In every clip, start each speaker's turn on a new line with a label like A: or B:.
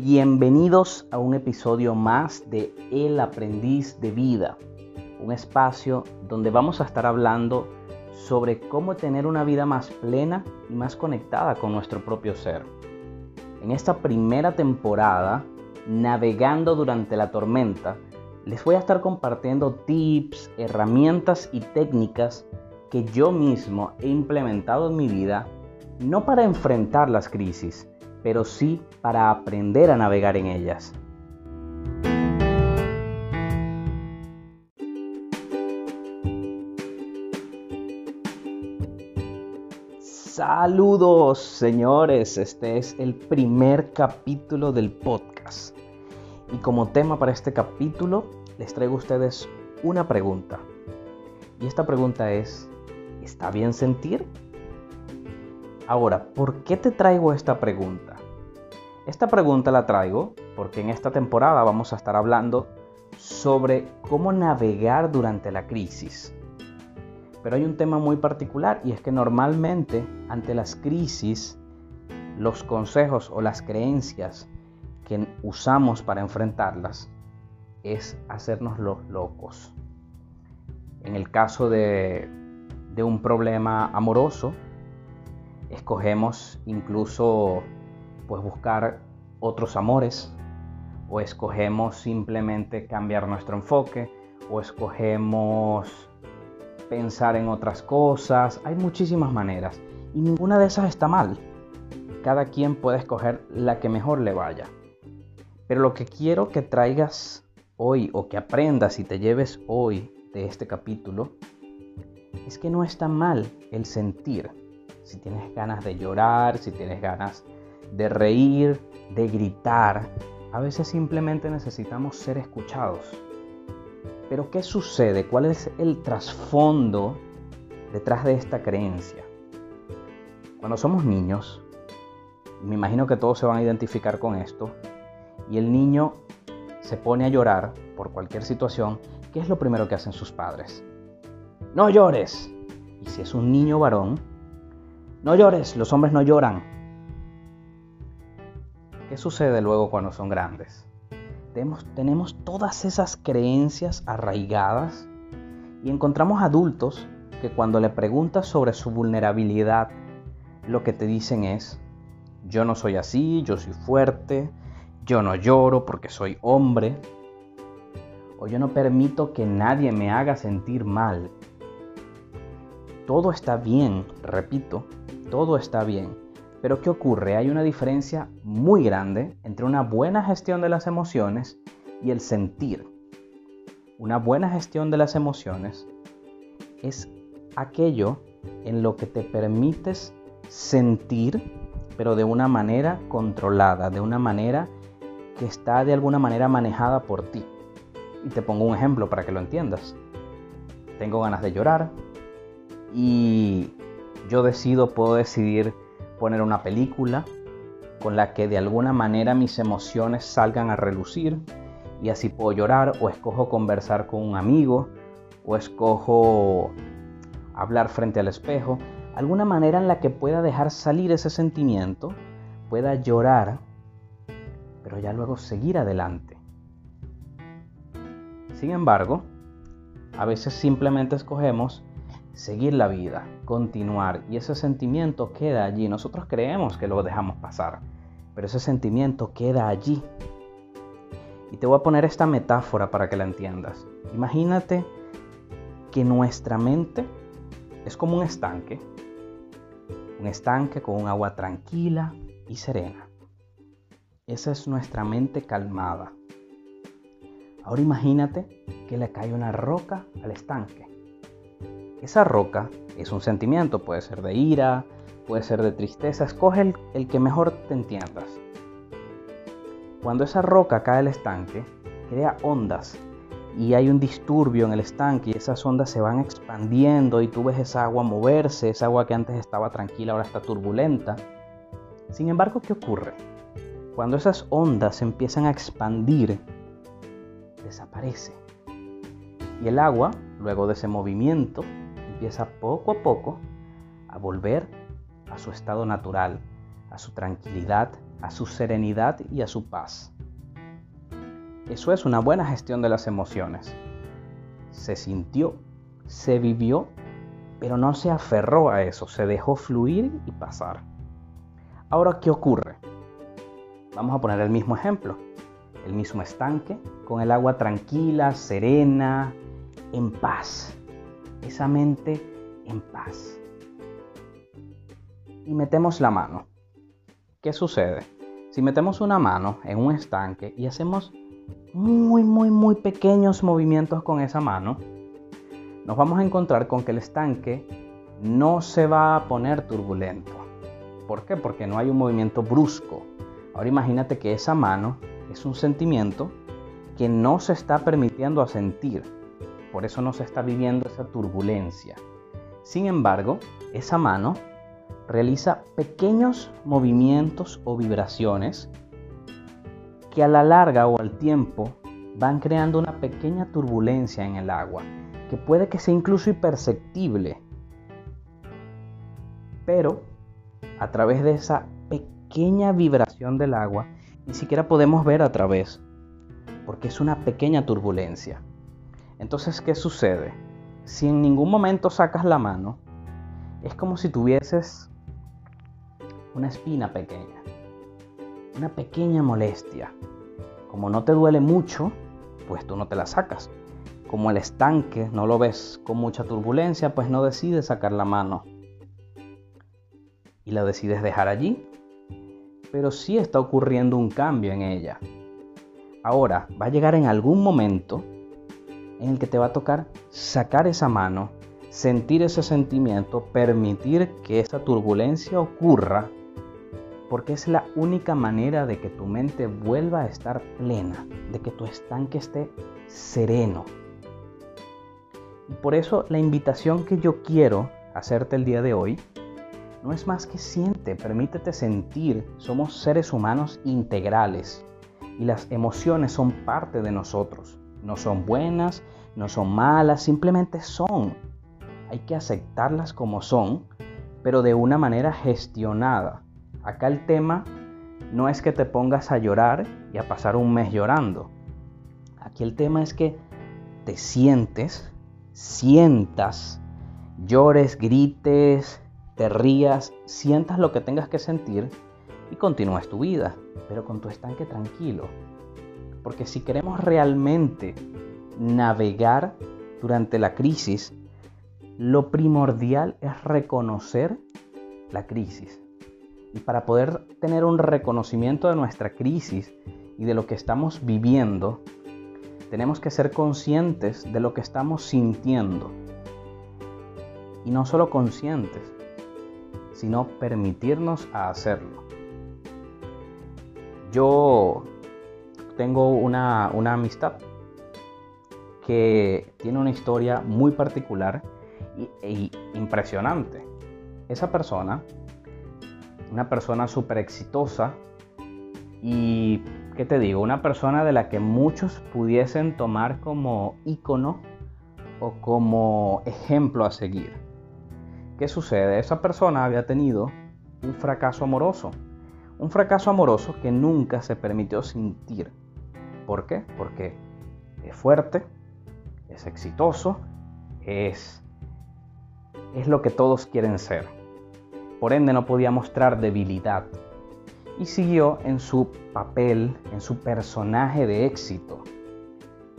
A: Bienvenidos a un episodio más de El Aprendiz de Vida, un espacio donde vamos a estar hablando sobre cómo tener una vida más plena y más conectada con nuestro propio ser. En esta primera temporada, navegando durante la tormenta, les voy a estar compartiendo tips, herramientas y técnicas que yo mismo he implementado en mi vida, no para enfrentar las crisis, pero sí para aprender a navegar en ellas. Saludos señores, este es el primer capítulo del podcast. Y como tema para este capítulo les traigo a ustedes una pregunta. Y esta pregunta es, ¿está bien sentir? Ahora, ¿por qué te traigo esta pregunta? Esta pregunta la traigo porque en esta temporada vamos a estar hablando sobre cómo navegar durante la crisis. Pero hay un tema muy particular y es que normalmente ante las crisis los consejos o las creencias que usamos para enfrentarlas es hacernos los locos. En el caso de, de un problema amoroso, escogemos incluso pues buscar otros amores o escogemos simplemente cambiar nuestro enfoque o escogemos pensar en otras cosas. Hay muchísimas maneras y ninguna de esas está mal. Cada quien puede escoger la que mejor le vaya. Pero lo que quiero que traigas hoy o que aprendas y te lleves hoy de este capítulo es que no está mal el sentir. Si tienes ganas de llorar, si tienes ganas de reír, de gritar. A veces simplemente necesitamos ser escuchados. Pero ¿qué sucede? ¿Cuál es el trasfondo detrás de esta creencia? Cuando somos niños, me imagino que todos se van a identificar con esto, y el niño se pone a llorar por cualquier situación, ¿qué es lo primero que hacen sus padres? No llores. Y si es un niño varón, no llores, los hombres no lloran. ¿Qué sucede luego cuando son grandes? Tenemos, tenemos todas esas creencias arraigadas y encontramos adultos que cuando le preguntas sobre su vulnerabilidad, lo que te dicen es, yo no soy así, yo soy fuerte, yo no lloro porque soy hombre, o yo no permito que nadie me haga sentir mal. Todo está bien, repito, todo está bien pero ¿qué ocurre? Hay una diferencia muy grande entre una buena gestión de las emociones y el sentir. Una buena gestión de las emociones es aquello en lo que te permites sentir, pero de una manera controlada, de una manera que está de alguna manera manejada por ti. Y te pongo un ejemplo para que lo entiendas. Tengo ganas de llorar y yo decido, puedo decidir poner una película con la que de alguna manera mis emociones salgan a relucir y así puedo llorar o escojo conversar con un amigo o escojo hablar frente al espejo, alguna manera en la que pueda dejar salir ese sentimiento, pueda llorar, pero ya luego seguir adelante. Sin embargo, a veces simplemente escogemos seguir la vida, continuar, y ese sentimiento queda allí. Nosotros creemos que lo dejamos pasar, pero ese sentimiento queda allí. Y te voy a poner esta metáfora para que la entiendas. Imagínate que nuestra mente es como un estanque, un estanque con un agua tranquila y serena. Esa es nuestra mente calmada. Ahora imagínate que le cae una roca al estanque esa roca es un sentimiento, puede ser de ira, puede ser de tristeza, escoge el, que mejor te entiendas. Cuando esa roca cae al estanque, crea ondas y hay un disturbio en el estanque y esas ondas se van expandiendo y tú ves esa agua moverse, esa agua que antes estaba tranquila ahora está turbulenta. Sin embargo, ¿qué ocurre? Cuando esas ondas empiezan a expandir, desaparece. Y el agua, luego de ese movimiento, empieza poco a poco a volver a su estado natural, a su tranquilidad a su serenidad y a su paz. Eso es una buena gestión de las emociones. Se sintió, se vivió, pero no se aferró a eso, se dejó fluir y pasar. Ahora, ¿qué ocurre? Vamos a poner el mismo ejemplo, el mismo estanque, con el agua tranquila, serena, en paz. Esa mente en paz. Y metemos la mano. ¿Qué sucede? Si metemos una mano en un estanque y hacemos muy, muy, muy pequeños movimientos con esa mano, nos vamos a encontrar con que el estanque no se va a poner turbulento. ¿Por qué? Porque no hay un movimiento brusco. Ahora imagínate que esa mano es un sentimiento que no se está permitiendo a sentir. Por eso no se está viviendo esa turbulencia. Sin embargo, esa mano realiza pequeños movimientos o vibraciones que a la larga o al tiempo van creando una pequeña turbulencia en el agua, que puede que sea incluso imperceptible. Pero a través de esa pequeña vibración del agua, ni siquiera podemos ver a través, porque es una pequeña turbulencia. Entonces, ¿qué sucede? Si en ningún momento sacas la mano, es como si tuvieses una espina pequeña, una pequeña molestia. Como no te duele mucho, pues tú no te la sacas. Como el estanque no lo ves con mucha turbulencia, pues no decides sacar la mano y la decides dejar allí, pero sí está ocurriendo un cambio en ella. Ahora, va a llegar en algún momento en el que te va a tocar sacar esa mano, sentir ese sentimiento, permitir que esa turbulencia ocurra, porque es la única manera de que tu mente vuelva a estar plena, de que tu estanque esté sereno. Y por eso la invitación que yo quiero hacerte el día de hoy no es más que siente, permítete sentir. Somos seres humanos integrales y las emociones son parte de nosotros. No son buenas, no son malas, simplemente son. Hay que aceptarlas como son, pero de una manera gestionada. Acá el tema no es que te pongas a llorar y a pasar un mes llorando. Aquí el tema es que te sientes, sientas, llores, grites, te rías, sientas lo que tengas que sentir y continúes tu vida, pero con tu estanque tranquilo. Porque si queremos realmente navegar durante la crisis, lo primordial es reconocer la crisis. Y para poder tener un reconocimiento de nuestra crisis y de lo que estamos viviendo, tenemos que ser conscientes de lo que estamos sintiendo. Y no solo conscientes, sino permitirnos a hacerlo. Yo tengo una, amistad que tiene una historia muy particular e impresionante. Esa persona, una persona súper exitosa y, ¿qué te digo? Una persona de la que muchos pudiesen tomar como ícono o como ejemplo a seguir. ¿Qué sucede? Esa persona había tenido un fracaso amoroso. Un fracaso amoroso que nunca se permitió sentir. ¿Por qué? Porque es fuerte, es exitoso, es, es lo que todos quieren ser. Por ende no podía mostrar debilidad. Y siguió en su papel, en su personaje de éxito.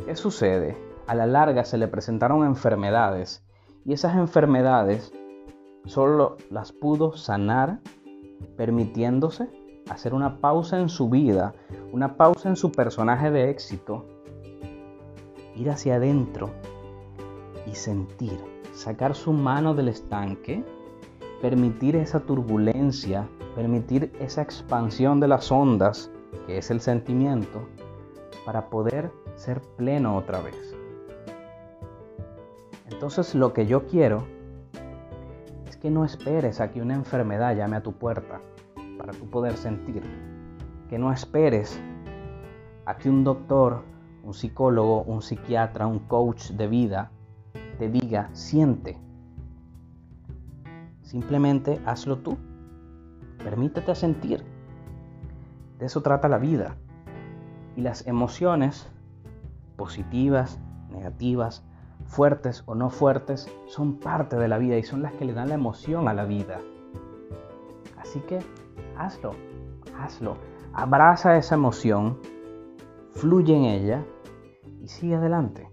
A: ¿Qué sucede? A la larga se le presentaron enfermedades y esas enfermedades solo las pudo sanar permitiéndose hacer una pausa en su vida, una pausa en su personaje de éxito, ir hacia adentro y sentir, sacar su mano del estanque, permitir esa turbulencia, permitir esa expansión de las ondas, que es el sentimiento, para poder ser pleno otra vez. Entonces lo que yo quiero que no esperes a que una enfermedad llame a tu puerta para tú poder sentir. Que no esperes a que un doctor, un psicólogo, un psiquiatra, un coach de vida te diga, siente. Simplemente hazlo tú. Permítete sentir. De eso trata la vida. Y las emociones, positivas, negativas, fuertes o no fuertes, son parte de la vida y son las que le dan la emoción a la vida. Así que hazlo, hazlo. Abraza esa emoción, fluye en ella y sigue adelante.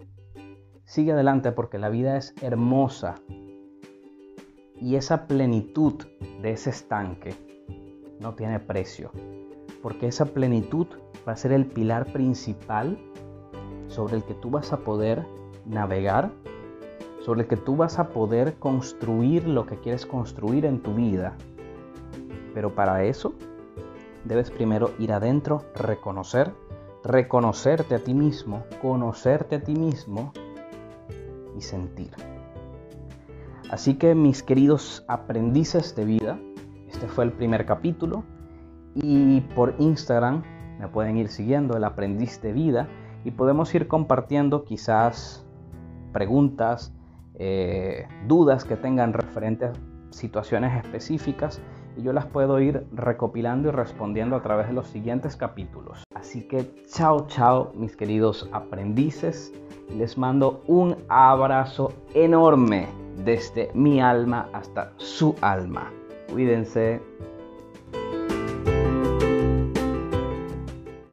A: Sigue adelante porque la vida es hermosa y esa plenitud de ese estanque no tiene precio. Porque esa plenitud va a ser el pilar principal sobre el que tú vas a poder navegar, sobre el que tú vas a poder construir lo que quieres construir en tu vida. Pero para eso debes primero ir adentro, reconocer, reconocerte a ti mismo, conocerte a ti mismo y sentir. Así que mis queridos aprendices de vida, este fue el primer capítulo y por Instagram me pueden ir siguiendo el aprendiz de vida y podemos ir compartiendo quizás preguntas, eh, dudas que tengan referentes a situaciones específicas y yo las puedo ir recopilando y respondiendo a través de los siguientes capítulos. Así que chao, chao, mis queridos aprendices. Les mando un abrazo enorme desde mi alma hasta su alma. Cuídense.